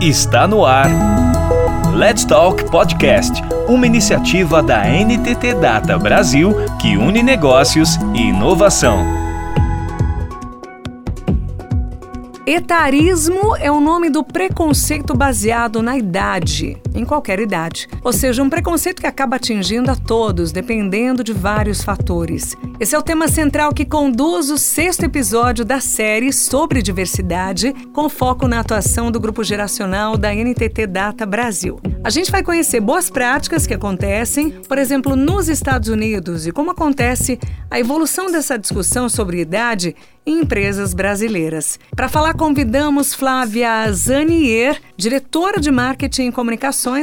Está no ar. Let's Talk Podcast, uma iniciativa da NTT Data Brasil que une negócios e inovação. Etarismo é o nome do preconceito baseado na idade, em qualquer idade. Ou seja, um preconceito que acaba atingindo a todos, dependendo de vários fatores. Esse é o tema central que conduz o sexto episódio da série sobre diversidade, com foco na atuação do grupo geracional da NTT Data Brasil. A gente vai conhecer boas práticas que acontecem, por exemplo, nos Estados Unidos e como acontece a evolução dessa discussão sobre idade em empresas brasileiras. Para falar, convidamos Flávia Zanier, diretora de marketing e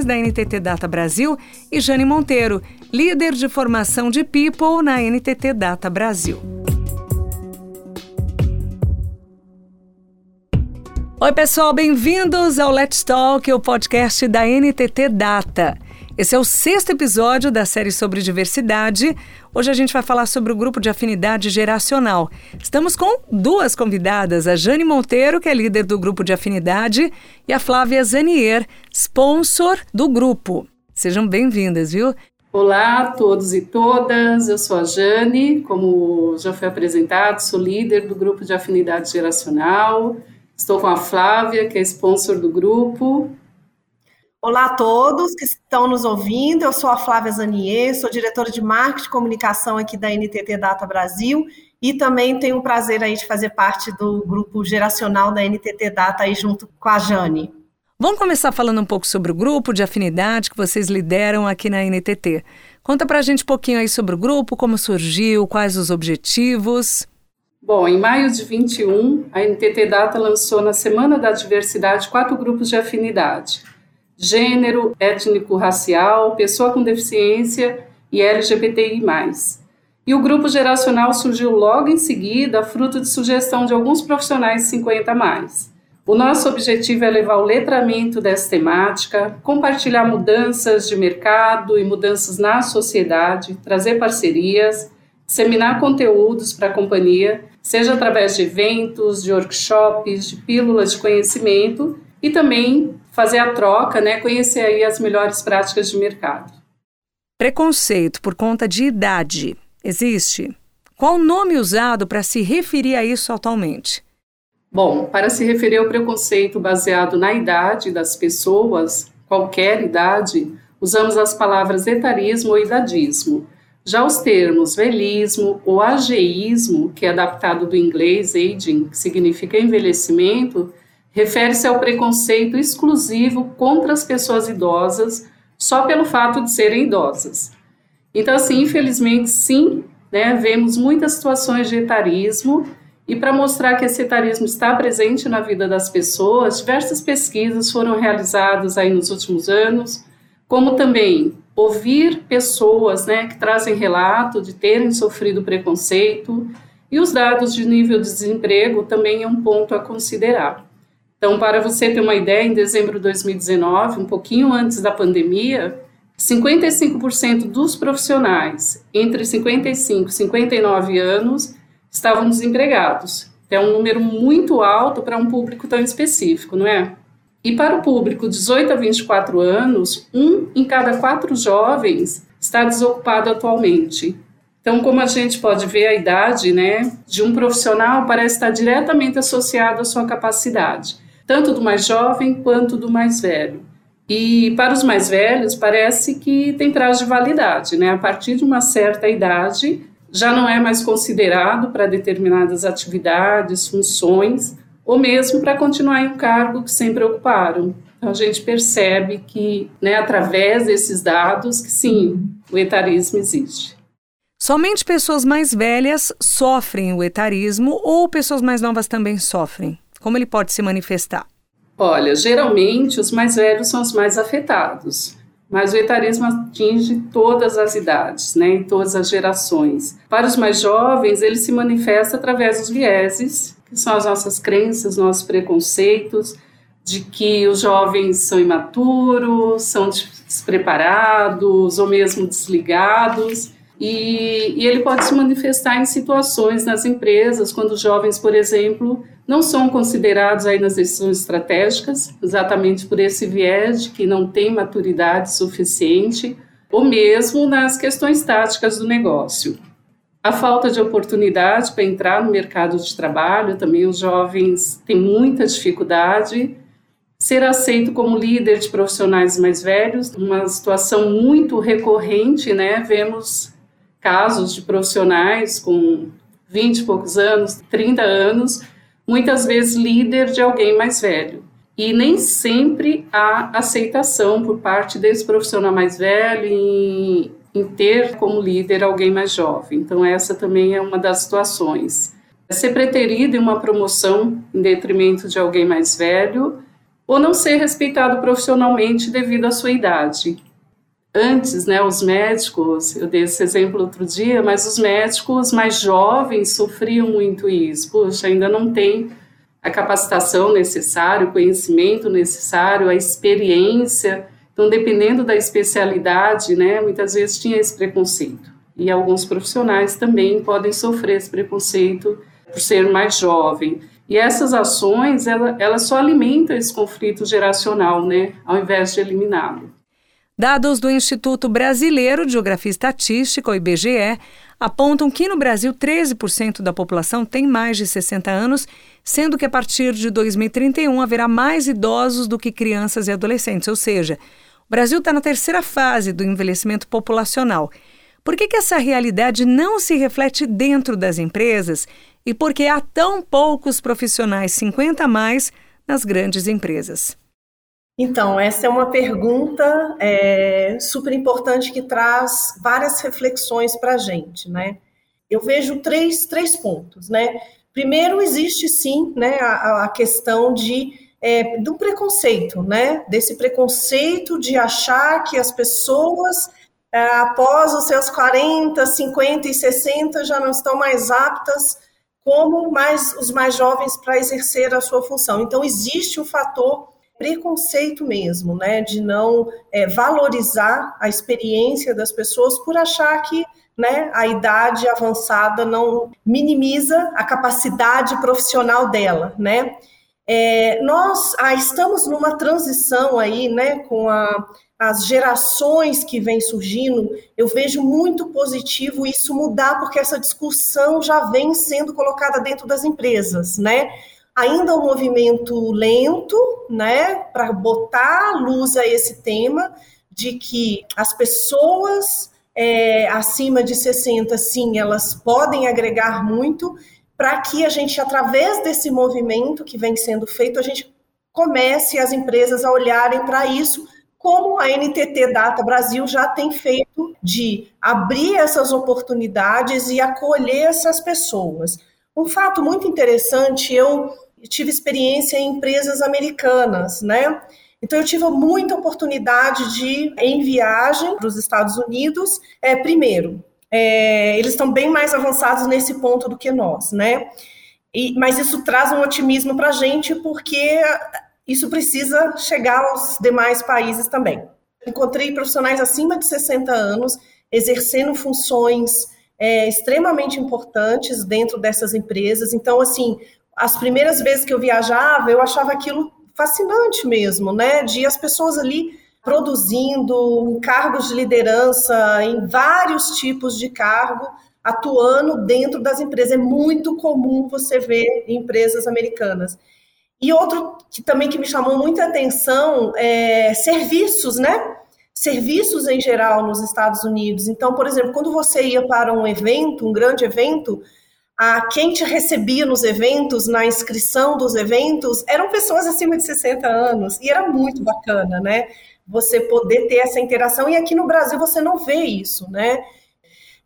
da NTT Data Brasil, e Jane Monteiro, líder de formação de People na NTT Data Brasil. Oi, pessoal, bem-vindos ao Let's Talk, o podcast da NTT Data. Esse é o sexto episódio da série sobre diversidade. Hoje a gente vai falar sobre o grupo de afinidade geracional. Estamos com duas convidadas, a Jane Monteiro, que é líder do grupo de afinidade, e a Flávia Zanier, sponsor do grupo. Sejam bem-vindas, viu? Olá a todos e todas, eu sou a Jane, como já foi apresentado, sou líder do grupo de afinidade geracional. Estou com a Flávia, que é sponsor do grupo, Olá a todos que estão nos ouvindo. Eu sou a Flávia Zanier, sou diretora de marketing e comunicação aqui da NTT Data Brasil e também tenho o prazer aí de fazer parte do grupo geracional da NTT Data aí junto com a Jane. Vamos começar falando um pouco sobre o grupo de afinidade que vocês lideram aqui na NTT. Conta pra gente um pouquinho aí sobre o grupo, como surgiu, quais os objetivos. Bom, em maio de 21, a NTT Data lançou na Semana da Diversidade quatro grupos de afinidade gênero, étnico-racial, pessoa com deficiência e LGBTI+. E o grupo geracional surgiu logo em seguida, fruto de sugestão de alguns profissionais 50 mais. O nosso objetivo é levar o letramento dessa temática, compartilhar mudanças de mercado e mudanças na sociedade, trazer parcerias, disseminar conteúdos para a companhia, seja através de eventos, de workshops, de pílulas de conhecimento e também fazer a troca, né, conhecer aí as melhores práticas de mercado. Preconceito por conta de idade existe? Qual o nome usado para se referir a isso atualmente? Bom, para se referir ao preconceito baseado na idade das pessoas, qualquer idade, usamos as palavras etarismo ou idadismo. Já os termos velhismo ou ageísmo, que é adaptado do inglês aging, que significa envelhecimento, refere-se ao preconceito exclusivo contra as pessoas idosas só pelo fato de serem idosas. Então, assim, infelizmente, sim, né, vemos muitas situações de etarismo e para mostrar que esse etarismo está presente na vida das pessoas, diversas pesquisas foram realizadas aí nos últimos anos, como também ouvir pessoas né, que trazem relato de terem sofrido preconceito, e os dados de nível de desemprego também é um ponto a considerar. Então, para você ter uma ideia, em dezembro de 2019, um pouquinho antes da pandemia, 55% dos profissionais entre 55 e 59 anos estavam desempregados. É um número muito alto para um público tão específico, não é? E para o público 18 a 24 anos, um em cada quatro jovens está desocupado atualmente. Então, como a gente pode ver, a idade né, de um profissional parece estar diretamente associada à sua capacidade tanto do mais jovem quanto do mais velho. E para os mais velhos, parece que tem prazo de validade, né? A partir de uma certa idade, já não é mais considerado para determinadas atividades, funções, ou mesmo para continuar em um cargo que sempre ocuparam. Então, a gente percebe que, né, através desses dados, que sim, o etarismo existe. Somente pessoas mais velhas sofrem o etarismo ou pessoas mais novas também sofrem? Como ele pode se manifestar? Olha, geralmente os mais velhos são os mais afetados, mas o etarismo atinge todas as idades, né, em todas as gerações. Para os mais jovens, ele se manifesta através dos vieses, que são as nossas crenças, nossos preconceitos, de que os jovens são imaturos, são despreparados ou mesmo desligados. E, e ele pode se manifestar em situações nas empresas, quando os jovens, por exemplo, não são considerados aí nas decisões estratégicas, exatamente por esse viés de que não tem maturidade suficiente, ou mesmo nas questões táticas do negócio. A falta de oportunidade para entrar no mercado de trabalho, também os jovens têm muita dificuldade. Ser aceito como líder de profissionais mais velhos, uma situação muito recorrente, né? Vemos casos de profissionais com 20 e poucos anos, 30 anos, muitas vezes líder de alguém mais velho. E nem sempre há aceitação por parte desse profissional mais velho em, em ter como líder alguém mais jovem. Então, essa também é uma das situações. Ser preterido em uma promoção em detrimento de alguém mais velho, ou não ser respeitado profissionalmente devido à sua idade antes, né, os médicos, eu dei esse exemplo outro dia, mas os médicos mais jovens sofriam muito isso. Puxa, ainda não tem a capacitação necessária, o conhecimento necessário, a experiência. Então, dependendo da especialidade, né, muitas vezes tinha esse preconceito. E alguns profissionais também podem sofrer esse preconceito por ser mais jovem. E essas ações, ela, ela só alimentam esse conflito geracional, né, ao invés de eliminá-lo. Dados do Instituto Brasileiro de Geografia e Estatística, o IBGE, apontam que no Brasil 13% da população tem mais de 60 anos, sendo que a partir de 2031 haverá mais idosos do que crianças e adolescentes, ou seja, o Brasil está na terceira fase do envelhecimento populacional. Por que, que essa realidade não se reflete dentro das empresas e por que há tão poucos profissionais 50 a mais nas grandes empresas? Então, essa é uma pergunta é, super importante que traz várias reflexões para a gente, né? Eu vejo três, três pontos, né? Primeiro, existe sim né, a, a questão de, é, do preconceito, né? Desse preconceito de achar que as pessoas, é, após os seus 40, 50 e 60, já não estão mais aptas como mais, os mais jovens para exercer a sua função. Então, existe o fator preconceito mesmo, né, de não é, valorizar a experiência das pessoas por achar que né, a idade avançada não minimiza a capacidade profissional dela, né? É, nós ah, estamos numa transição aí, né, com a, as gerações que vêm surgindo. Eu vejo muito positivo isso mudar, porque essa discussão já vem sendo colocada dentro das empresas, né? Ainda um movimento lento, né, para botar à luz a esse tema de que as pessoas é, acima de 60, sim, elas podem agregar muito, para que a gente, através desse movimento que vem sendo feito, a gente comece as empresas a olharem para isso, como a NTT Data Brasil já tem feito, de abrir essas oportunidades e acolher essas pessoas. Um fato muito interessante, eu tive experiência em empresas americanas, né? Então, eu tive muita oportunidade de, em viagem para os Estados Unidos, é, primeiro, é, eles estão bem mais avançados nesse ponto do que nós, né? E, mas isso traz um otimismo para a gente, porque isso precisa chegar aos demais países também. Encontrei profissionais acima de 60 anos exercendo funções é, extremamente importantes dentro dessas empresas. Então, assim, as primeiras vezes que eu viajava, eu achava aquilo fascinante mesmo, né? De as pessoas ali produzindo cargos de liderança, em vários tipos de cargo, atuando dentro das empresas. É muito comum você ver em empresas americanas. E outro que também que me chamou muita atenção é serviços, né? Serviços em geral nos Estados Unidos. Então, por exemplo, quando você ia para um evento, um grande evento, a quem te recebia nos eventos, na inscrição dos eventos, eram pessoas acima de 60 anos, e era muito bacana, né? Você poder ter essa interação, e aqui no Brasil você não vê isso, né?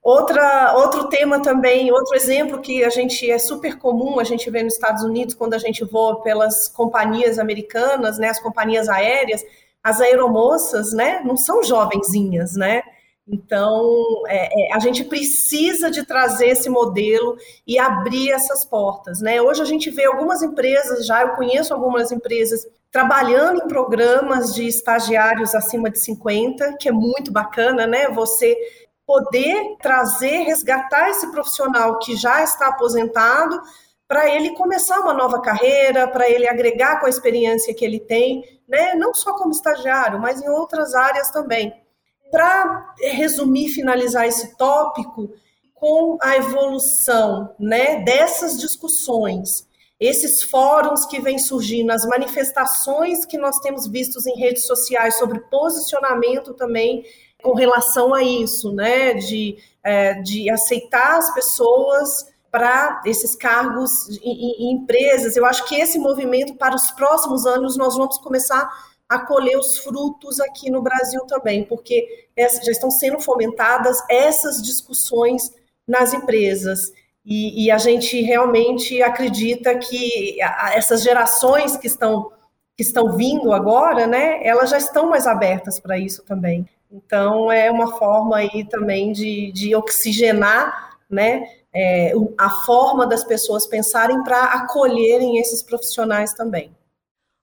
Outra, outro tema também, outro exemplo que a gente é super comum, a gente vê nos Estados Unidos quando a gente voa pelas companhias americanas, né, as companhias aéreas, as aeromoças, né, não são jovenzinhas, né? Então, é, é, a gente precisa de trazer esse modelo e abrir essas portas. Né? Hoje a gente vê algumas empresas, já eu conheço algumas empresas trabalhando em programas de estagiários acima de 50, que é muito bacana, né? Você poder trazer, resgatar esse profissional que já está aposentado para ele começar uma nova carreira, para ele agregar com a experiência que ele tem, né? não só como estagiário, mas em outras áreas também. Para resumir, finalizar esse tópico, com a evolução né, dessas discussões, esses fóruns que vêm surgindo, as manifestações que nós temos vistos em redes sociais sobre posicionamento também com relação a isso, né, de, é, de aceitar as pessoas para esses cargos em, em, empresas. Eu acho que esse movimento, para os próximos anos, nós vamos começar a colher os frutos aqui no Brasil também, porque já estão sendo fomentadas essas discussões nas empresas. E, e a gente realmente acredita que essas gerações que estão, que estão vindo agora, né, elas já estão mais abertas para isso também. Então, é uma forma aí também de, de oxigenar, né, é, a forma das pessoas pensarem para acolherem esses profissionais também.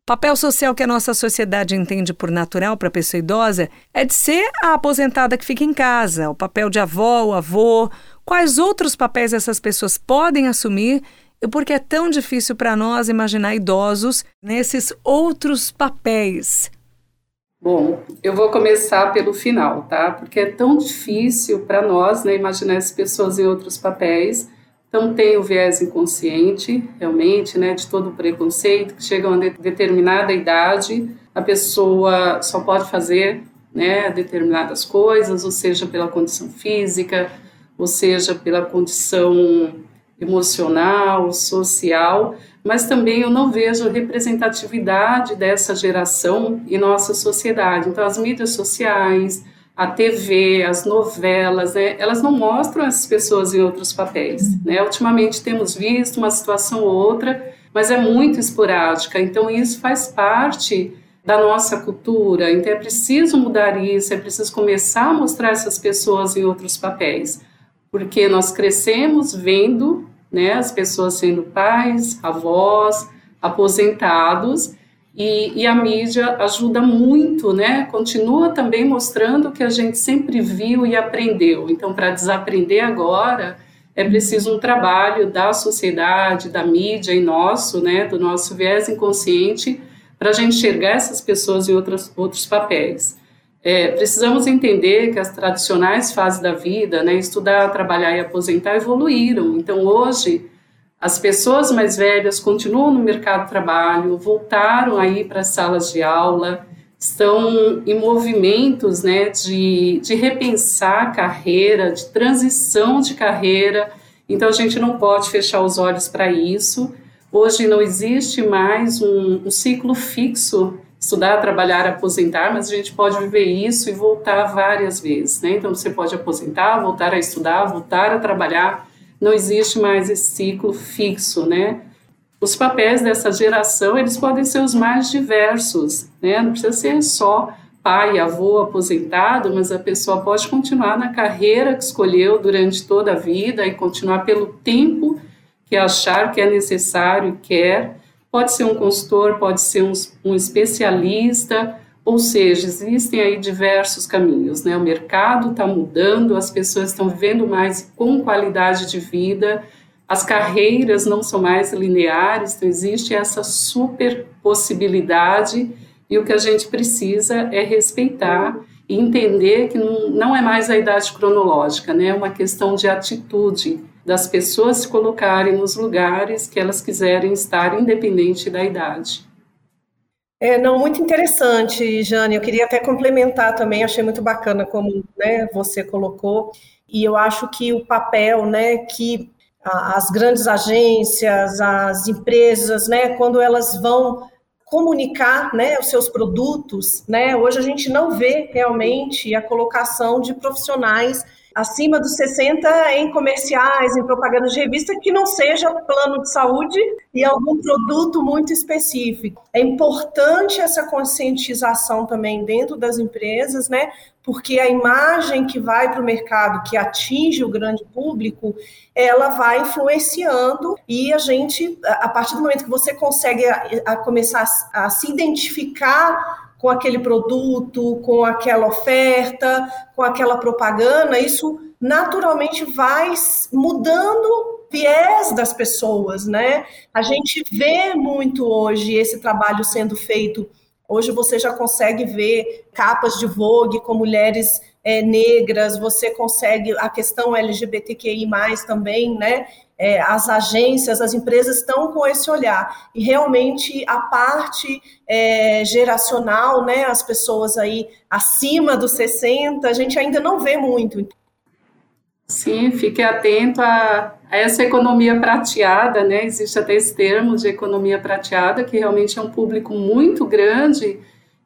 Papel social que a nossa sociedade entende por natural para a pessoa idosa é de ser a aposentada que fica em casa, o papel de avó, o avô. Quais outros papéis essas pessoas podem assumir e por que é tão difícil para nós imaginar idosos nesses outros papéis? Bom, eu vou começar pelo final, tá? Porque é tão difícil para nós né, imaginar as pessoas em outros papéis. Então, tem o viés inconsciente, realmente, né, de todo o preconceito, que chega a uma determinada idade, a pessoa só pode fazer né, determinadas coisas, ou seja, pela condição física, ou seja, pela condição emocional, social, mas também eu não vejo representatividade dessa geração em nossa sociedade. Então, as mídias sociais, a TV, as novelas, né, elas não mostram essas pessoas em outros papéis. Né? Ultimamente temos visto uma situação ou outra, mas é muito esporádica. Então, isso faz parte da nossa cultura. Então, é preciso mudar isso, é preciso começar a mostrar essas pessoas em outros papéis, porque nós crescemos vendo né? As pessoas sendo pais, avós, aposentados, e, e, a mídia ajuda muito, né? Continua também mostrando o que a gente sempre viu e aprendeu. Então, para desaprender agora, é preciso um trabalho da sociedade, da mídia e nosso, né? Do nosso viés inconsciente, para a gente enxergar essas pessoas em outros, papéis. É, precisamos entender que as tradicionais fases da vida, né, estudar, trabalhar e aposentar, evoluíram. Então, hoje, as pessoas mais velhas continuam no mercado de trabalho, voltaram aí para as salas de aula, estão em movimentos né, de, de repensar a carreira, de transição de carreira. Então, a gente não pode fechar os olhos para isso. Hoje não existe mais um, um ciclo fixo estudar, trabalhar, aposentar, mas a gente pode viver isso e voltar várias vezes, né? Então você pode aposentar, voltar a estudar, voltar a trabalhar. Não existe mais esse ciclo fixo, né? Os papéis dessa geração, eles podem ser os mais diversos, né? Não precisa ser só pai, avô, aposentado, mas a pessoa pode continuar na carreira que escolheu durante toda a vida e continuar pelo tempo que achar que é necessário e quer Pode ser um consultor, pode ser um, um especialista, ou seja, existem aí diversos caminhos, né? O mercado está mudando, as pessoas estão vivendo mais com qualidade de vida, as carreiras não são mais lineares, então existe essa super possibilidade e o que a gente precisa é respeitar e entender que não, é mais a idade cronológica, né? É uma questão de atitude das pessoas se colocarem nos lugares que elas quiserem estar, independente da idade. É, não, muito interessante, Jane. Eu queria até complementar também, achei muito bacana como né, você colocou, e eu acho que o papel né, que as grandes agências, as empresas, né, quando elas vão comunicar né, os seus produtos, né, hoje a gente não vê realmente a colocação de profissionais acima dos 60 em comerciais, em propaganda de revista, que não seja plano de saúde e algum produto muito específico. É importante essa conscientização também dentro das empresas, né? Porque a imagem que vai para o mercado, que atinge o grande público, ela vai influenciando e a gente, a partir do momento que você consegue a, a começar a, a se identificar com aquele produto, com aquela oferta, com aquela propaganda, isso naturalmente vai mudando viés das pessoas, né? A gente vê muito hoje esse trabalho sendo feito. Hoje você já consegue ver capas de Vogue com mulheres é, negras, você consegue a questão LGBTQI+, também, né? É, as agências, as empresas estão com esse olhar. E realmente a parte é, geracional, né, as pessoas aí acima dos 60, a gente ainda não vê muito. Sim, fique atento a, a, essa economia prateada, né? Existe até esse termo de economia prateada, que realmente é um público muito grande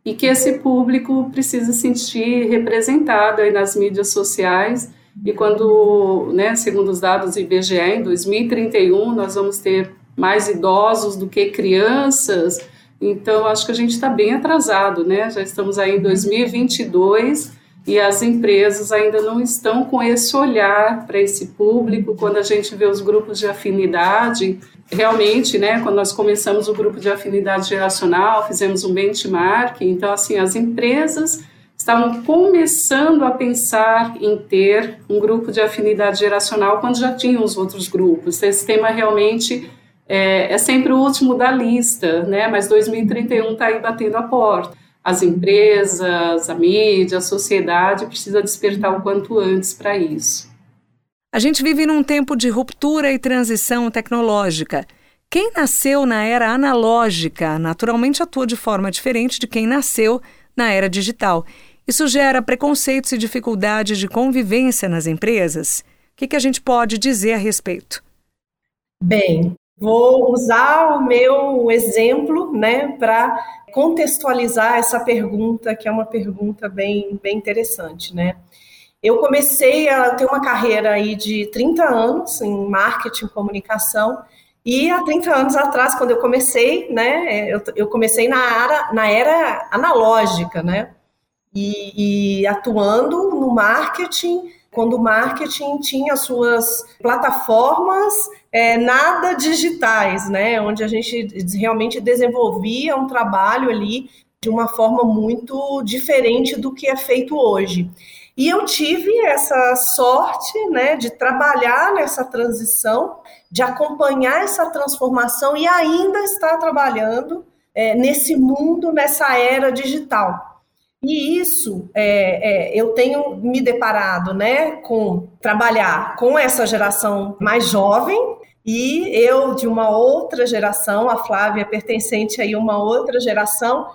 e que esse público precisa sentir representado aí nas mídias sociais. E quando, né, segundo os dados do IBGE, em 2031 nós vamos ter mais idosos do que crianças. Então, acho que a gente está bem atrasado, né? Já estamos aí em 2022 e as empresas ainda não estão com esse olhar para esse público. Quando a gente vê os grupos de afinidade, realmente, né, quando nós começamos o grupo de afinidade geracional, fizemos um benchmark, então, assim, as empresas estavam começando a pensar em ter um grupo de afinidade geracional quando já tinham os outros grupos. Esse tema realmente é, é sempre o último da lista, né, mas 2031 está aí batendo a porta as empresas, a mídia, a sociedade precisa despertar o quanto antes para isso. A gente vive num tempo de ruptura e transição tecnológica. Quem nasceu na era analógica naturalmente atua de forma diferente de quem nasceu na era digital. Isso gera preconceitos e dificuldades de convivência nas empresas? O que, que a gente pode dizer a respeito? Bem, vou usar o meu exemplo né, para contextualizar essa pergunta, que é uma pergunta bem, bem interessante, né? Eu comecei a ter uma carreira aí de 30 anos em marketing e comunicação, e há 30 anos atrás, quando eu comecei, né, eu, eu comecei na era, na era analógica, né, e, e atuando no marketing, quando o marketing tinha suas plataformas é, nada digitais, né? Onde a gente realmente desenvolvia um trabalho ali de uma forma muito diferente do que é feito hoje. E eu tive essa sorte, né, de trabalhar nessa transição, de acompanhar essa transformação e ainda estar trabalhando é, nesse mundo, nessa era digital. E isso é, é, eu tenho me deparado né, com trabalhar com essa geração mais jovem, e eu, de uma outra geração, a Flávia pertencente aí a uma outra geração,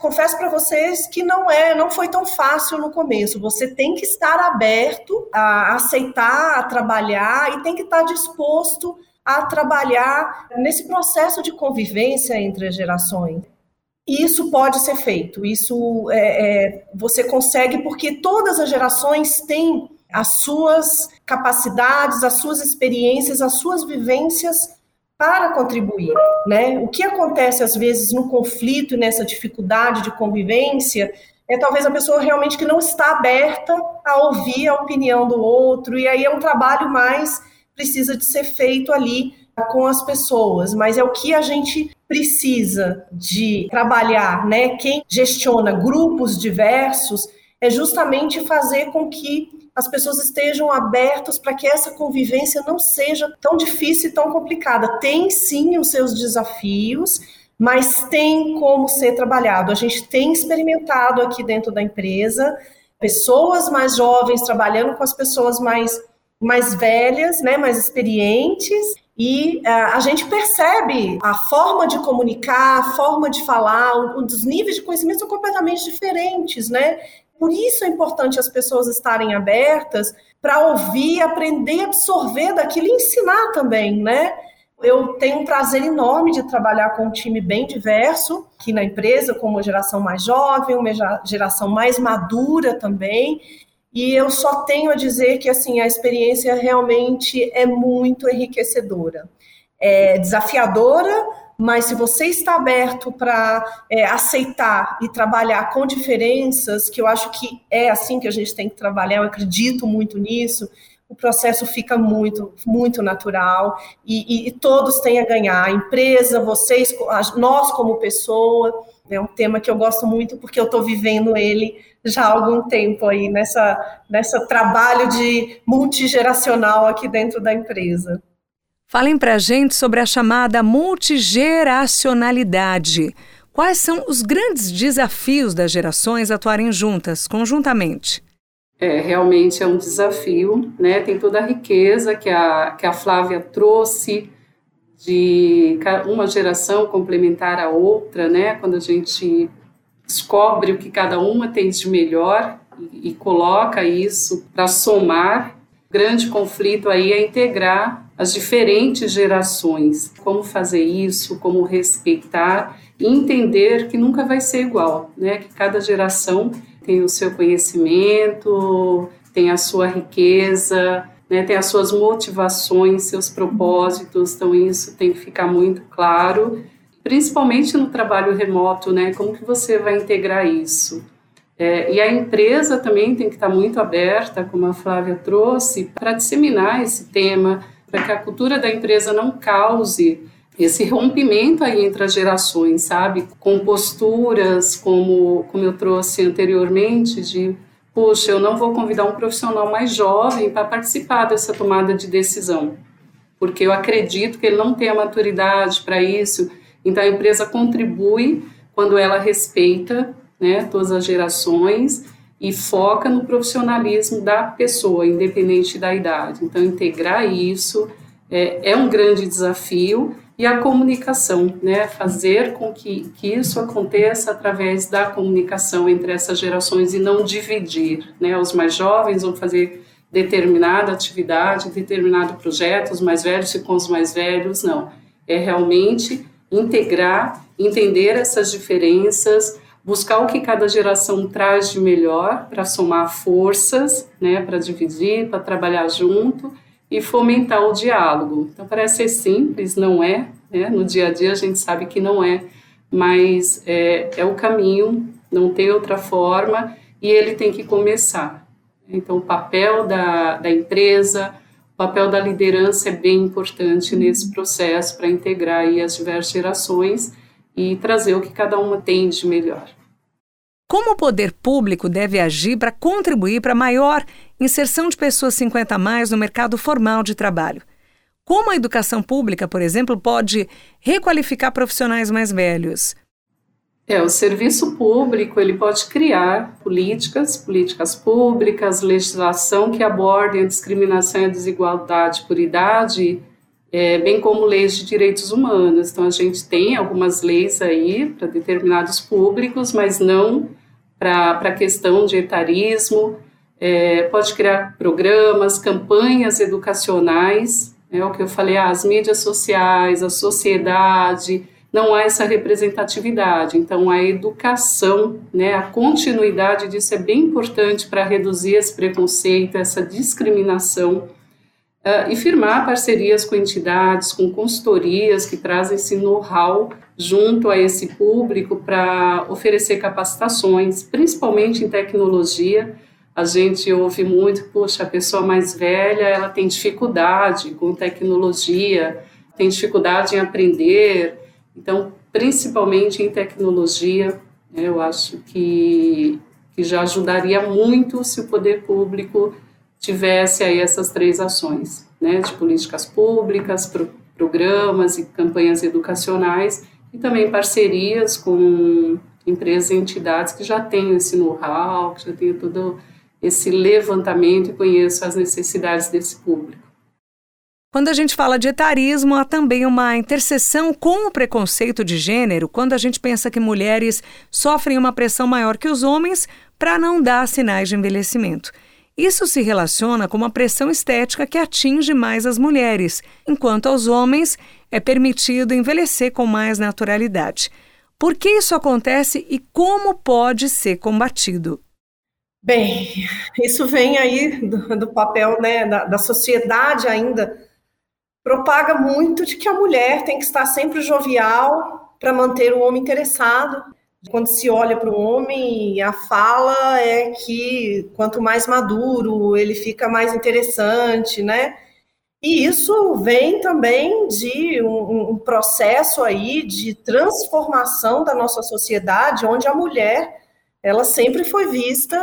confesso para vocês que não é, não foi tão fácil no começo. Você tem que estar aberto a aceitar, a trabalhar e tem que estar disposto a trabalhar nesse processo de convivência entre as gerações. E isso pode ser feito. Isso é, é, você consegue porque todas as gerações têm as suas capacidades, as suas experiências, as suas vivências para contribuir, né? O que acontece às vezes no conflito nessa dificuldade de convivência é talvez a pessoa realmente que não está aberta a ouvir a opinião do outro e aí é um trabalho mais precisa de ser feito ali com as pessoas, mas é o que a gente precisa de trabalhar, né? Quem gestiona grupos diversos é justamente fazer com que as pessoas estejam abertas para que essa convivência não seja tão difícil e tão complicada. Tem sim os seus desafios, mas tem como ser trabalhado. A gente tem experimentado aqui dentro da empresa pessoas mais jovens trabalhando com as pessoas mais mais velhas, né, mais experientes, e uh, a gente percebe a forma de comunicar, a forma de falar, os níveis de conhecimento são completamente diferentes, né? Por isso é importante as pessoas estarem abertas para ouvir, aprender, absorver daquilo e ensinar também, né? Eu tenho um prazer enorme de trabalhar com um time bem diverso aqui na empresa, com uma geração mais jovem, uma geração mais madura também. E eu só tenho a dizer que assim a experiência realmente é muito enriquecedora. É desafiadora, mas se você está aberto para é, aceitar e trabalhar com diferenças, que eu acho que é assim que a gente tem que trabalhar, eu acredito muito nisso, o processo fica muito, muito natural e, e, e todos têm a ganhar. A empresa, vocês, nós como pessoa, é um tema que eu gosto muito porque eu estou vivendo ele já há algum tempo aí nessa, nessa trabalho de multigeracional aqui dentro da empresa. Falem para a gente sobre a chamada multigeracionalidade. Quais são os grandes desafios das gerações atuarem juntas, conjuntamente? É, realmente é um desafio, né? Tem toda a riqueza que a, que a Flávia trouxe de uma geração complementar a outra, né? Quando a gente descobre o que cada uma tem de melhor e, e coloca isso para somar. O grande conflito aí é integrar as diferentes gerações. Como fazer isso, como respeitar e entender que nunca vai ser igual, né? Que cada geração tem o seu conhecimento, tem a sua riqueza, né? Tem as suas motivações, seus propósitos. Então isso tem que ficar muito claro, principalmente no trabalho remoto, né? Como que você vai integrar isso? É, e a empresa também tem que estar muito aberta, como a Flávia trouxe, para disseminar esse tema, para que a cultura da empresa não cause esse rompimento aí entre as gerações, sabe? Com posturas, como, como eu trouxe anteriormente, de, puxa, eu não vou convidar um profissional mais jovem para participar dessa tomada de decisão, porque eu acredito que ele não tem a maturidade para isso. Então, a empresa contribui quando ela respeita né, todas as gerações e foca no profissionalismo da pessoa, independente da idade. Então, integrar isso é, é um grande desafio e a comunicação, né, fazer com que, que isso aconteça através da comunicação entre essas gerações e não dividir, né, os mais jovens vão fazer determinada atividade, determinado projeto, os mais velhos com os mais velhos, não, é realmente integrar, entender essas diferenças, buscar o que cada geração traz de melhor para somar forças, né, para dividir, para trabalhar junto e fomentar o diálogo. Então parece ser simples, não é? Né? No dia a dia a gente sabe que não é, mas é, é o caminho, não tem outra forma e ele tem que começar. Então o papel da, da empresa, o papel da liderança é bem importante nesse processo para integrar as diversas gerações e trazer o que cada uma tem de melhor. Como o poder público deve agir para contribuir para maior inserção de pessoas 50 a mais no mercado formal de trabalho? Como a educação pública, por exemplo, pode requalificar profissionais mais velhos? É, o serviço público ele pode criar políticas, políticas públicas, legislação que abordem a discriminação e a desigualdade por idade é, bem como leis de direitos humanos. Então, a gente tem algumas leis aí para determinados públicos, mas não para a questão de etarismo. É, pode criar programas, campanhas educacionais, é o que eu falei, ah, as mídias sociais, a sociedade, não há essa representatividade. Então, a educação, né, a continuidade disso é bem importante para reduzir esse preconceito, essa discriminação Uh, e firmar parcerias com entidades, com consultorias que trazem esse know-how junto a esse público para oferecer capacitações, principalmente em tecnologia. A gente ouve muito, poxa, a pessoa mais velha, ela tem dificuldade com tecnologia, tem dificuldade em aprender. Então, principalmente em tecnologia, eu acho que, que já ajudaria muito se o poder público tivesse aí essas três ações, né, de políticas públicas, pro, programas e campanhas educacionais e também parcerias com empresas e entidades que já têm esse know-how, que já têm todo esse levantamento e conheçam as necessidades desse público. Quando a gente fala de etarismo, há também uma interseção com o preconceito de gênero, quando a gente pensa que mulheres sofrem uma pressão maior que os homens para não dar sinais de envelhecimento. Isso se relaciona com uma pressão estética que atinge mais as mulheres, enquanto aos homens é permitido envelhecer com mais naturalidade. Por que isso acontece e como pode ser combatido? Bem, isso vem aí do, do papel né, da, da sociedade ainda. Propaga muito de que a mulher tem que estar sempre jovial para manter o homem interessado quando se olha para o homem, a fala é que quanto mais maduro, ele fica mais interessante, né? E isso vem também de um, um, processo aí de transformação da nossa sociedade, onde a mulher ela sempre foi vista,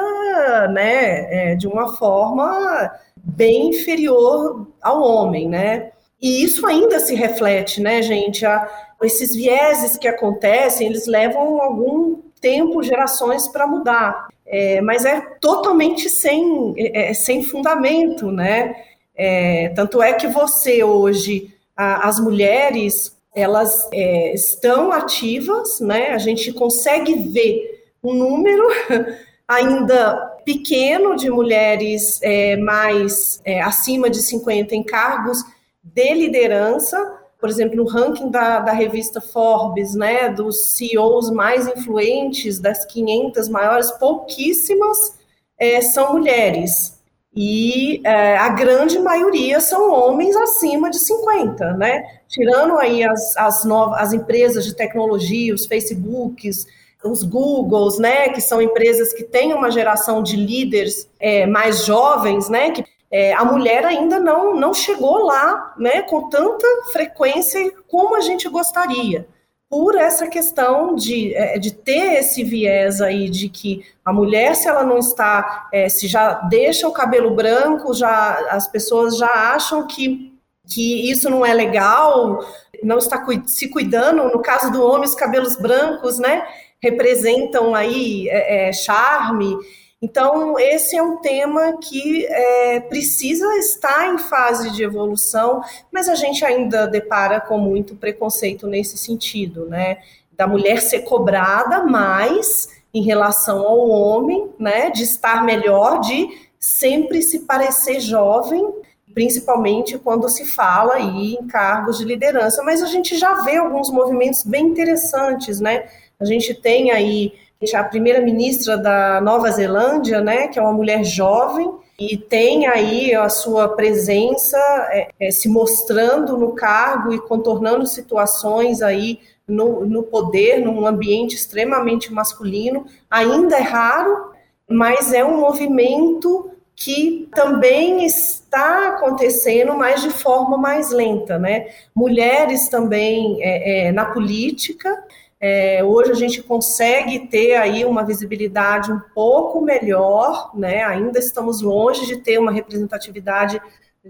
né, é, de uma forma bem inferior ao homem, né? E isso ainda se reflete, né, gente? A, esses vieses que acontecem, eles levam algum tempo, gerações para mudar. É, mas é totalmente sem, é, é, sem fundamento, né? É, tanto é que você hoje, a, as mulheres, elas é, estão ativas, né? A gente consegue ver um número ainda pequeno de mulheres é, mais acima de 50 em cargos de liderança, por exemplo, no ranking da, da revista Forbes, né, dos CEOs mais influentes, das 500 maiores, pouquíssimas é, são mulheres. E é, a grande maioria são homens acima de 50, né? Tirando aí as, as, novas, as empresas de tecnologia, os Facebooks, os Googles, né, que são empresas que têm uma geração de líderes é, mais jovens, né, que é, a mulher ainda não, não chegou lá né, com tanta frequência como a gente gostaria. Por essa questão de, é, de ter esse viés aí de que a mulher, se ela não está, é, se já deixa o cabelo branco, já as pessoas já acham que, que isso não é legal, não está se cuidando. No caso do homem, os cabelos brancos, né, representam aí é, é charme. Então, esse é um tema que é, precisa estar em fase de evolução, mas a gente ainda depara com muito preconceito nesse sentido, né? Da mulher ser cobrada mais em relação ao homem, né? De estar melhor, de sempre se parecer jovem, principalmente quando se fala aí em cargos de liderança. Mas a gente já vê alguns movimentos bem interessantes, né? A gente tem aí a primeira-ministra da Nova Zelândia, né, que é uma mulher jovem, e tem aí a sua presença é, é, se mostrando no cargo e contornando situações aí no, no poder, num ambiente extremamente masculino. Ainda é raro, mas é um movimento que também está acontecendo, mas de forma mais lenta, né? Mulheres também é, é, na política, é, hoje a gente consegue ter aí uma visibilidade um pouco melhor, né? Ainda estamos longe de ter uma representatividade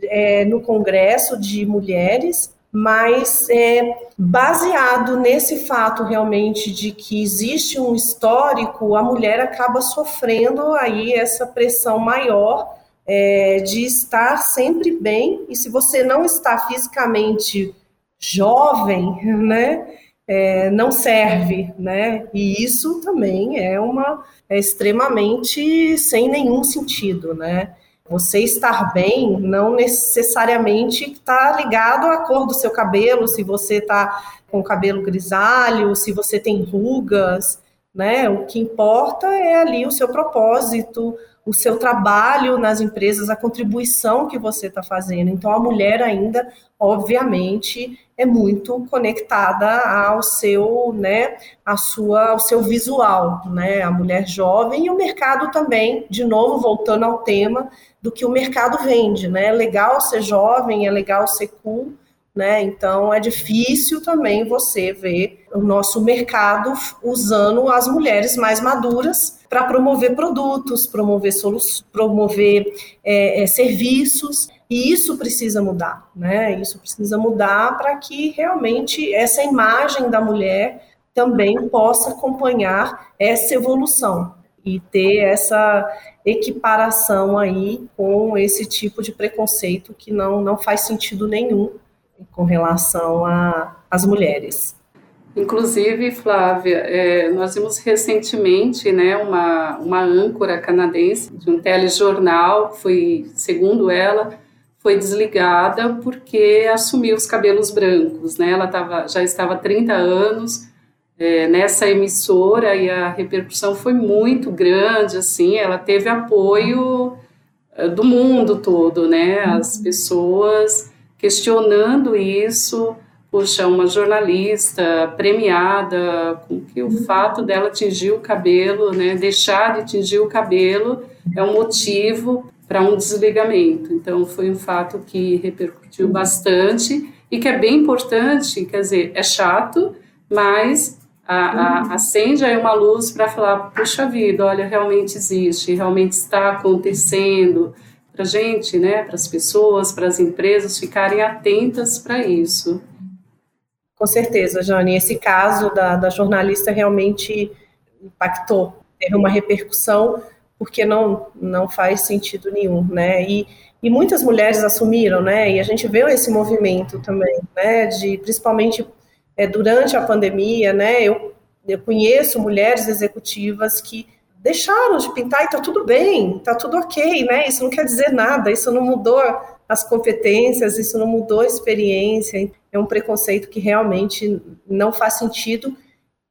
é, no Congresso de mulheres, mas é, baseado nesse fato realmente de que existe um histórico, a mulher acaba sofrendo aí essa pressão maior é, de estar sempre bem, e se você não está fisicamente jovem, né? É, não serve, né? E isso também é uma é extremamente sem nenhum sentido, né? Você estar bem não necessariamente está ligado à cor do seu cabelo, se você está com cabelo grisalho, se você tem rugas, né? O que importa é ali o seu propósito, o seu trabalho nas empresas, a contribuição que você está fazendo. Então, a mulher ainda, obviamente, é muito conectada ao seu, né, a sua, ao seu visual, né, a mulher jovem e o mercado também, de novo, voltando ao tema do que o mercado vende, né, é legal ser jovem, é legal ser cool, né? Então é difícil também você ver o nosso mercado usando as mulheres mais maduras para promover produtos, promover soluções, promover é, é, serviços. E isso precisa mudar, né? Isso precisa mudar para que realmente essa imagem da mulher também possa acompanhar essa evolução e ter essa equiparação aí com esse tipo de preconceito que não, não faz sentido nenhum com relação às mulheres. Inclusive, Flávia, é, nós vimos recentemente né, uma, uma âncora canadense de um telejornal, foi, segundo ela, foi desligada porque assumiu os cabelos brancos. Né? Ela tava, já estava há 30 anos é, nessa emissora e a repercussão foi muito grande. assim Ela teve apoio é, do mundo todo, né? as pessoas questionando isso. Poxa, uma jornalista premiada, com que o fato dela atingir o cabelo, né, deixar de atingir o cabelo, é um motivo para um desligamento. Então, foi um fato que repercutiu bastante e que é bem importante, quer dizer, é chato, mas a, a, acende aí uma luz para falar, puxa vida, olha, realmente existe, realmente está acontecendo, para a gente, né, para as pessoas, para as empresas ficarem atentas para isso. Com certeza, Jane. Esse caso da, da jornalista realmente impactou, teve uma repercussão, porque não, não faz sentido nenhum, né? E, e muitas mulheres assumiram, né? E a gente vê esse movimento também, né? De principalmente é, durante a pandemia, né? Eu, eu conheço mulheres executivas que deixaram de pintar e tá tudo bem, tá tudo ok, né? Isso não quer dizer nada, isso não mudou as competências, isso não mudou a experiência. É um preconceito que realmente não faz sentido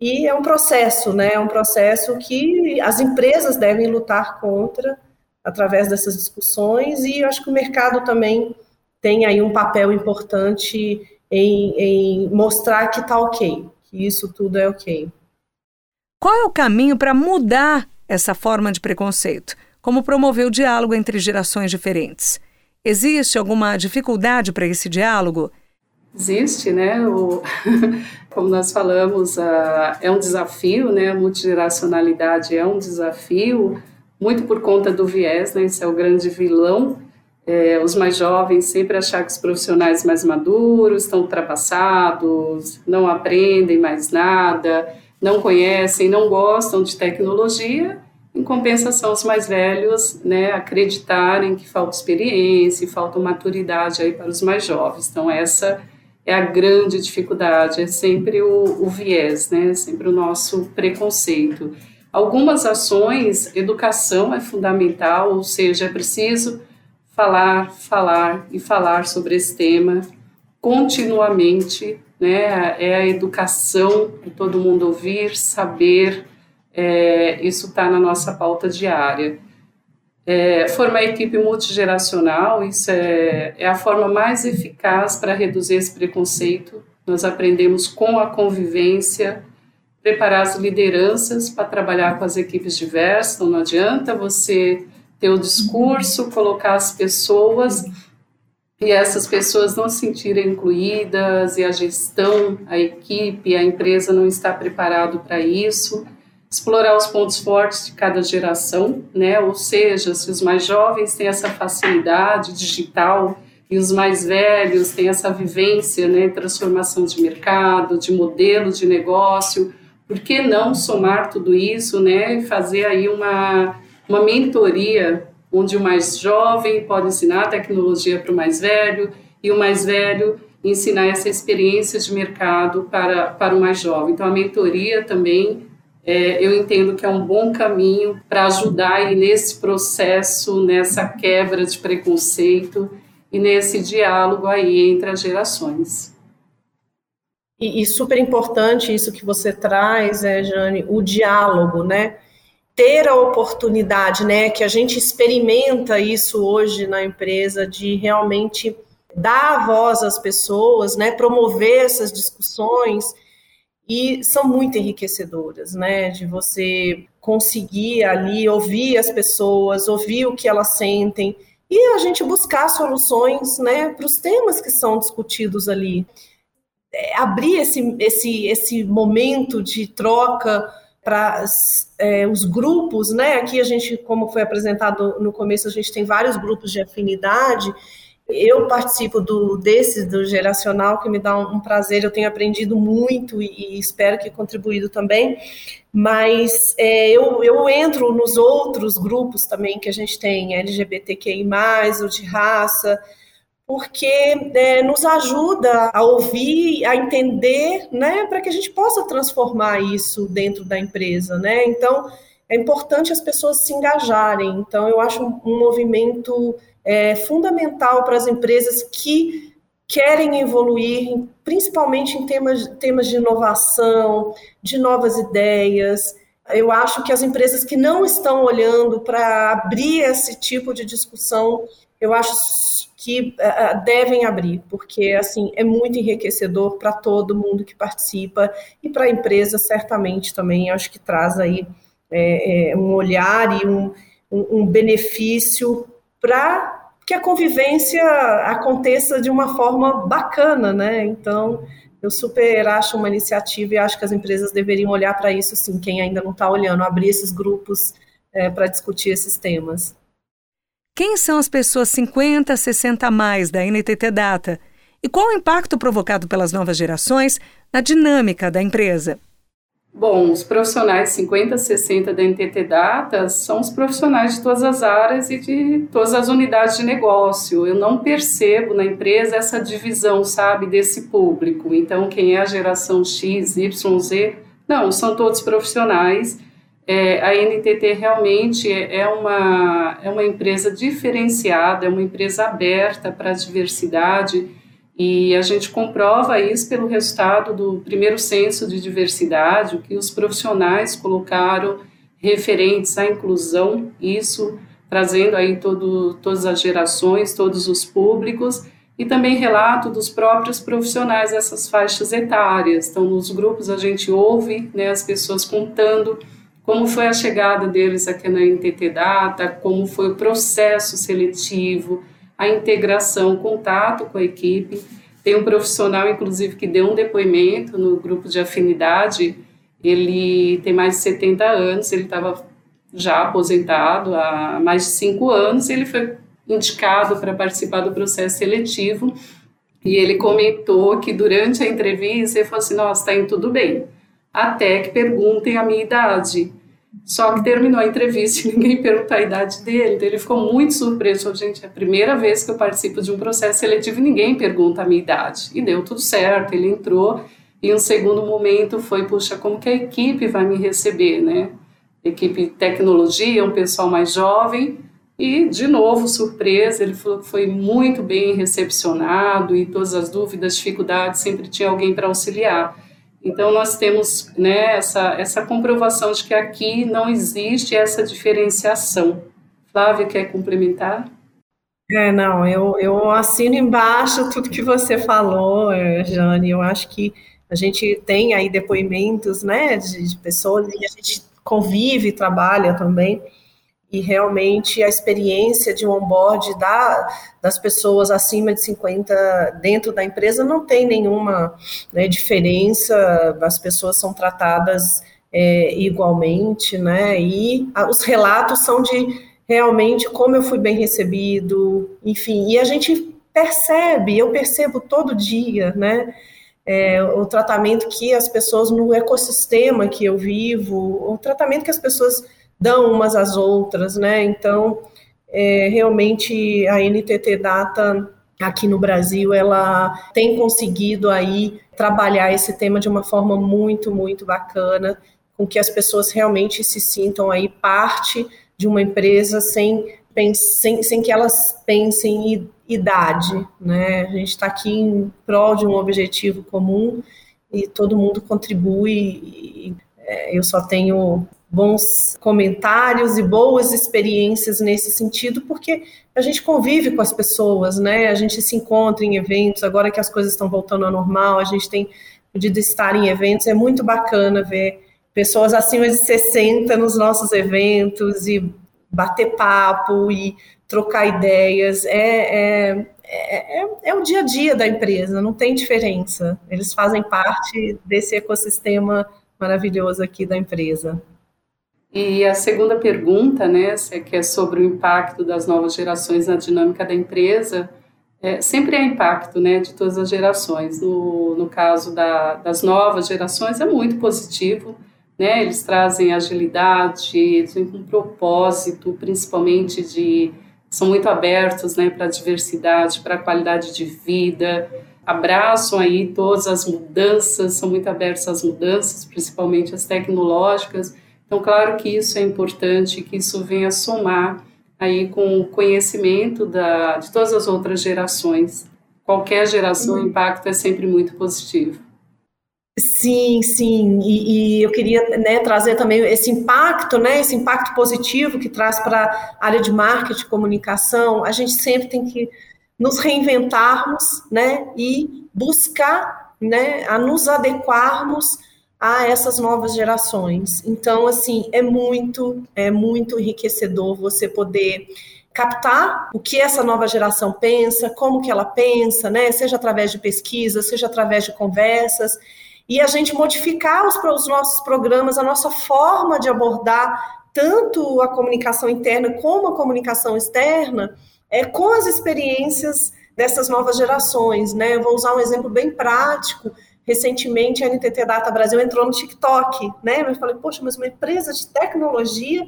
e é um processo, né? É um processo que as empresas devem lutar contra através dessas discussões e eu acho que o mercado também tem aí um papel importante em, em mostrar que está ok, que isso tudo é ok. Qual é o caminho para mudar essa forma de preconceito? Como promover o diálogo entre gerações diferentes? Existe alguma dificuldade para esse diálogo? Existe, né? O, como nós falamos, uh, é um desafio, né? A multigeracionalidade é um desafio, muito por conta do viés, né? Esse é o grande vilão. É, os mais jovens sempre achar que os profissionais mais maduros estão ultrapassados, não aprendem mais nada, não conhecem, não gostam de tecnologia, em compensação, os mais velhos né, acreditarem que falta experiência, falta maturidade aí para os mais jovens. Então, essa é a grande dificuldade, é sempre o, o viés, né, sempre o nosso preconceito. Algumas ações, educação é fundamental, ou seja, é preciso falar, falar e falar sobre esse tema continuamente né? É a educação para todo mundo ouvir, saber. É, isso está na nossa pauta diária. É, formar equipe multigeracional, isso é, é a forma mais eficaz para reduzir esse preconceito. Nós aprendemos com a convivência, preparar as lideranças para trabalhar com as equipes diversas. Então, não adianta você ter o discurso, colocar as pessoas e essas pessoas não se sentirem incluídas e a gestão, a equipe, a empresa não está preparado para isso. Explorar os pontos fortes de cada geração, né? Ou seja, se os mais jovens têm essa facilidade digital e os mais velhos têm essa vivência, né, transformação de mercado, de modelo de negócio, por que não somar tudo isso, né, e fazer aí uma uma mentoria onde o mais jovem pode ensinar a tecnologia para o mais velho e o mais velho ensinar essa experiência de mercado para, para o mais jovem. Então, a mentoria também é, eu entendo que é um bom caminho para ajudar aí nesse processo, nessa quebra de preconceito e nesse diálogo aí entre as gerações. E, e super importante isso que você traz, é, Jane, o diálogo, né? ter a oportunidade, né, que a gente experimenta isso hoje na empresa, de realmente dar voz às pessoas, né, promover essas discussões, e são muito enriquecedoras, né, de você conseguir ali ouvir as pessoas, ouvir o que elas sentem, e a gente buscar soluções, né, para os temas que são discutidos ali. É, abrir esse, esse, esse momento de troca, para é, os grupos, né? Aqui a gente, como foi apresentado no começo, a gente tem vários grupos de afinidade. Eu participo do desses do geracional, que me dá um, prazer. Eu tenho aprendido muito e, e espero que contribuído também. Mas é, eu, eu entro nos outros grupos também que a gente tem, LGBTQI+, o de raça, porque é, nos ajuda a ouvir, a entender, né, para que a gente possa transformar isso dentro da empresa, né? Então é importante as pessoas se engajarem. Então eu acho um, um movimento é, fundamental para as empresas que querem evoluir, principalmente em temas, temas de inovação, de novas ideias. Eu acho que as empresas que não estão olhando para abrir esse tipo de discussão, eu acho que uh, devem abrir, porque assim é muito enriquecedor para todo mundo que participa e para a empresa certamente também. Acho que traz aí é, é, um olhar e um, um, um benefício para que a convivência aconteça de uma forma bacana, né? Então eu super acho uma iniciativa e acho que as empresas deveriam olhar para isso, sim. Quem ainda não está olhando, abrir esses grupos é, para discutir esses temas. Quem são as pessoas 50, 60 a mais da NTT Data? E qual o impacto provocado pelas novas gerações na dinâmica da empresa? Bom, os profissionais 50, 60 da NTT Data são os profissionais de todas as áreas e de todas as unidades de negócio. Eu não percebo na empresa essa divisão, sabe, desse público. Então, quem é a geração X, Y, Z, não, são todos profissionais. É, a NTT realmente é uma, é uma empresa diferenciada, é uma empresa aberta para a diversidade e a gente comprova isso pelo resultado do primeiro censo de diversidade, que os profissionais colocaram referentes à inclusão, isso trazendo aí todo, todas as gerações, todos os públicos, e também relato dos próprios profissionais dessas faixas etárias. Então, nos grupos a gente ouve né, as pessoas contando como foi a chegada deles aqui na NTT Data, como foi o processo seletivo, a integração, o contato com a equipe. Tem um profissional, inclusive, que deu um depoimento no grupo de afinidade. Ele tem mais de 70 anos, ele estava já aposentado há mais de cinco anos. Ele foi indicado para participar do processo seletivo e ele comentou que durante a entrevista ele falou assim: Nossa, está indo tudo bem. Até que perguntem a minha idade. Só que terminou a entrevista e ninguém perguntou a idade dele. Então ele ficou muito surpreso. Falou, gente, é a primeira vez que eu participo de um processo seletivo e ninguém pergunta a minha idade. E deu tudo certo. Ele entrou e um segundo momento foi, puxa, como que a equipe vai me receber, né? Equipe tecnologia, um pessoal mais jovem. E, de novo, surpresa, ele falou que foi muito bem recepcionado e todas as dúvidas, dificuldades, sempre tinha alguém para auxiliar. Então, nós temos né, essa, essa comprovação de que aqui não existe essa diferenciação. Flávia, quer complementar? É, não, eu, eu assino embaixo tudo que você falou, é, Jane. Eu acho que a gente tem aí depoimentos né, de, de pessoas e a gente convive, trabalha também e realmente a experiência de um onboard da, das pessoas acima de 50 dentro da empresa não tem nenhuma né, diferença, as pessoas são tratadas é, igualmente, né, e a, os relatos são de realmente como eu fui bem recebido, enfim, e a gente percebe, eu percebo todo dia, né, é, o tratamento que as pessoas no ecossistema que eu vivo, o tratamento que as pessoas dão umas às outras, né? Então, é, realmente a NTT Data aqui no Brasil, ela tem conseguido aí trabalhar esse tema de uma forma muito, muito bacana, com que as pessoas realmente se sintam aí parte de uma empresa sem, sem, sem que elas pensem em idade, né? A gente está aqui em prol de um objetivo comum e todo mundo contribui. E, é, eu só tenho bons comentários e boas experiências nesse sentido, porque a gente convive com as pessoas, né? A gente se encontra em eventos, agora que as coisas estão voltando ao normal, a gente tem podido estar em eventos, é muito bacana ver pessoas acima de 60 nos nossos eventos e bater papo e trocar ideias. É, é, é, é, o dia a dia da empresa, não tem diferença. Eles fazem parte desse ecossistema maravilhoso aqui da empresa. E a segunda pergunta, né, que é sobre o impacto das novas gerações na dinâmica da empresa, é, sempre há impacto, né, de todas as gerações. No, no caso da, das novas gerações é muito positivo, né, eles trazem agilidade, eles têm um propósito, principalmente de são muito abertos, né, para a diversidade, para a qualidade de vida, abraçam aí todas as mudanças, são muito abertos às mudanças, principalmente as tecnológicas então, claro que isso é importante, que isso venha somar aí com o conhecimento da, de todas as outras gerações. Qualquer geração, o impacto é sempre muito positivo. Sim, sim, e, e eu queria né, trazer também esse impacto, né, esse impacto positivo que traz para a área de marketing e comunicação. A gente sempre tem que nos reinventarmos, né, e buscar, né, a nos adequarmos a essas novas gerações. Então, assim, é muito, é muito enriquecedor você poder captar o que essa nova geração pensa, como que ela pensa, né? Seja através de pesquisa, seja através de conversas, e a gente modificar os, os nossos programas, a nossa forma de abordar tanto a comunicação interna como a comunicação externa é, com as experiências dessas novas gerações. Né? Eu vou usar um exemplo bem prático. Recentemente, a NTT Data Brasil entrou no TikTok, né? Eu falei, poxa, mas uma empresa de tecnologia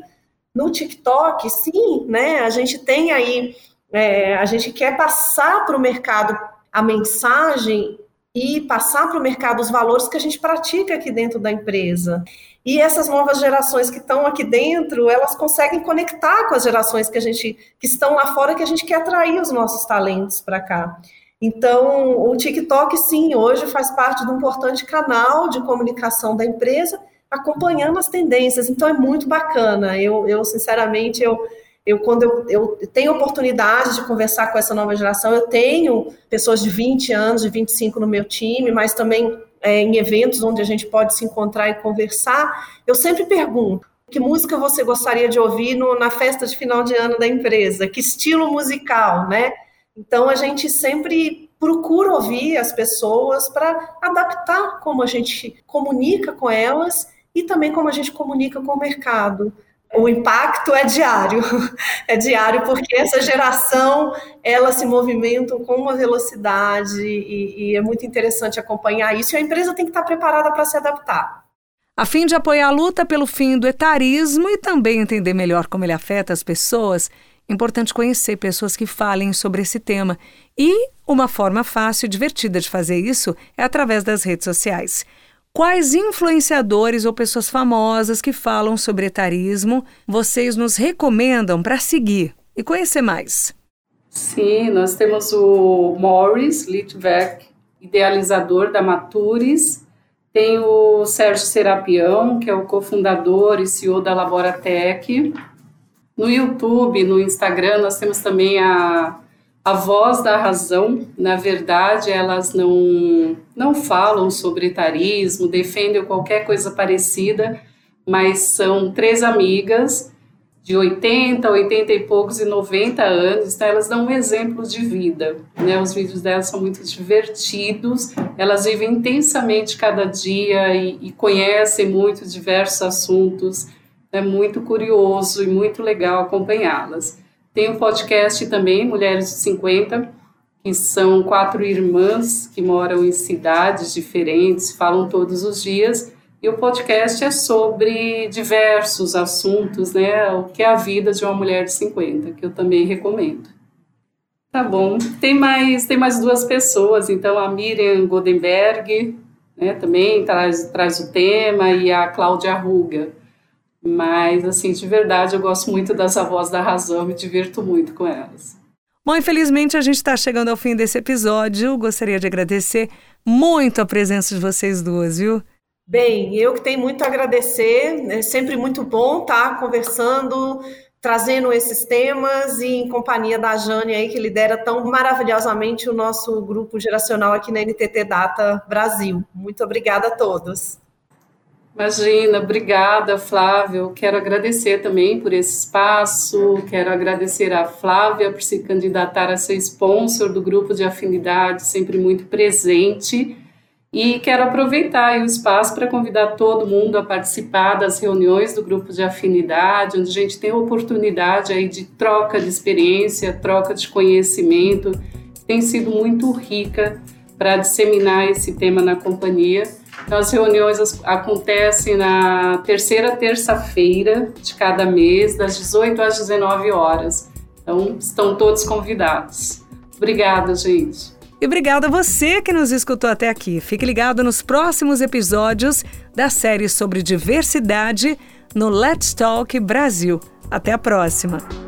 no TikTok, sim, né? A gente tem aí, é, a gente quer passar para o mercado a mensagem e passar para o mercado os valores que a gente pratica aqui dentro da empresa. E essas novas gerações que estão aqui dentro, elas conseguem conectar com as gerações que a gente que estão lá fora que a gente quer atrair os nossos talentos para cá. Então, o TikTok, sim, hoje faz parte de um importante canal de comunicação da empresa, acompanhando as tendências. Então, é muito bacana. Eu, eu sinceramente, eu, eu quando eu, eu tenho oportunidade de conversar com essa nova geração, eu tenho pessoas de 20 anos, de 25 no meu time, mas também é, em eventos onde a gente pode se encontrar e conversar, eu sempre pergunto: que música você gostaria de ouvir no, na festa de final de ano da empresa? Que estilo musical, né? Então, a gente sempre procura ouvir as pessoas para adaptar como a gente comunica com elas e também como a gente comunica com o mercado. O impacto é diário, é diário porque essa geração ela se movimenta com uma velocidade e, e é muito interessante acompanhar isso. E a empresa tem que estar preparada para se adaptar. A fim de apoiar a luta pelo fim do etarismo e também entender melhor como ele afeta as pessoas, Importante conhecer pessoas que falem sobre esse tema. E uma forma fácil e divertida de fazer isso é através das redes sociais. Quais influenciadores ou pessoas famosas que falam sobre etarismo vocês nos recomendam para seguir e conhecer mais? Sim, nós temos o Morris Litvek, idealizador da Matures. Tem o Sérgio Serapião, que é o cofundador e CEO da Laboratec. No YouTube, no Instagram, nós temos também a, a Voz da Razão. Na verdade, elas não, não falam sobre etarismo, defendem qualquer coisa parecida, mas são três amigas de 80, 80 e poucos e 90 anos, então elas dão um exemplo de vida, né? Os vídeos delas são muito divertidos, elas vivem intensamente cada dia e, e conhecem muito diversos assuntos, é muito curioso e muito legal acompanhá-las. Tem um podcast também, Mulheres de 50, que são quatro irmãs que moram em cidades diferentes, falam todos os dias. E o podcast é sobre diversos assuntos, né? O que é a vida de uma mulher de 50, que eu também recomendo. Tá bom. Tem mais, tem mais duas pessoas, então a Miriam Goldenberg, né, também traz, traz o tema, e a Cláudia Ruga. Mas, assim, de verdade, eu gosto muito das avós da razão, me divirto muito com elas. Bom, infelizmente a gente está chegando ao fim desse episódio. Gostaria de agradecer muito a presença de vocês duas, viu? Bem, eu que tenho muito a agradecer. É sempre muito bom estar conversando, trazendo esses temas e em companhia da Jane aí, que lidera tão maravilhosamente o nosso grupo geracional aqui na NTT Data Brasil. Muito obrigada a todos. Imagina, obrigada, Flávio. Quero agradecer também por esse espaço, quero agradecer a Flávia por se candidatar a ser sponsor do grupo de afinidade, sempre muito presente. E quero aproveitar o espaço para convidar todo mundo a participar das reuniões do grupo de afinidade, onde a gente tem oportunidade aí de troca de experiência, troca de conhecimento, tem sido muito rica para disseminar esse tema na companhia. Então, as reuniões acontecem na terceira terça-feira de cada mês, das 18 às 19 horas. Então, estão todos convidados. Obrigada, gente. E obrigada a você que nos escutou até aqui. Fique ligado nos próximos episódios da série sobre diversidade no Let's Talk Brasil. Até a próxima!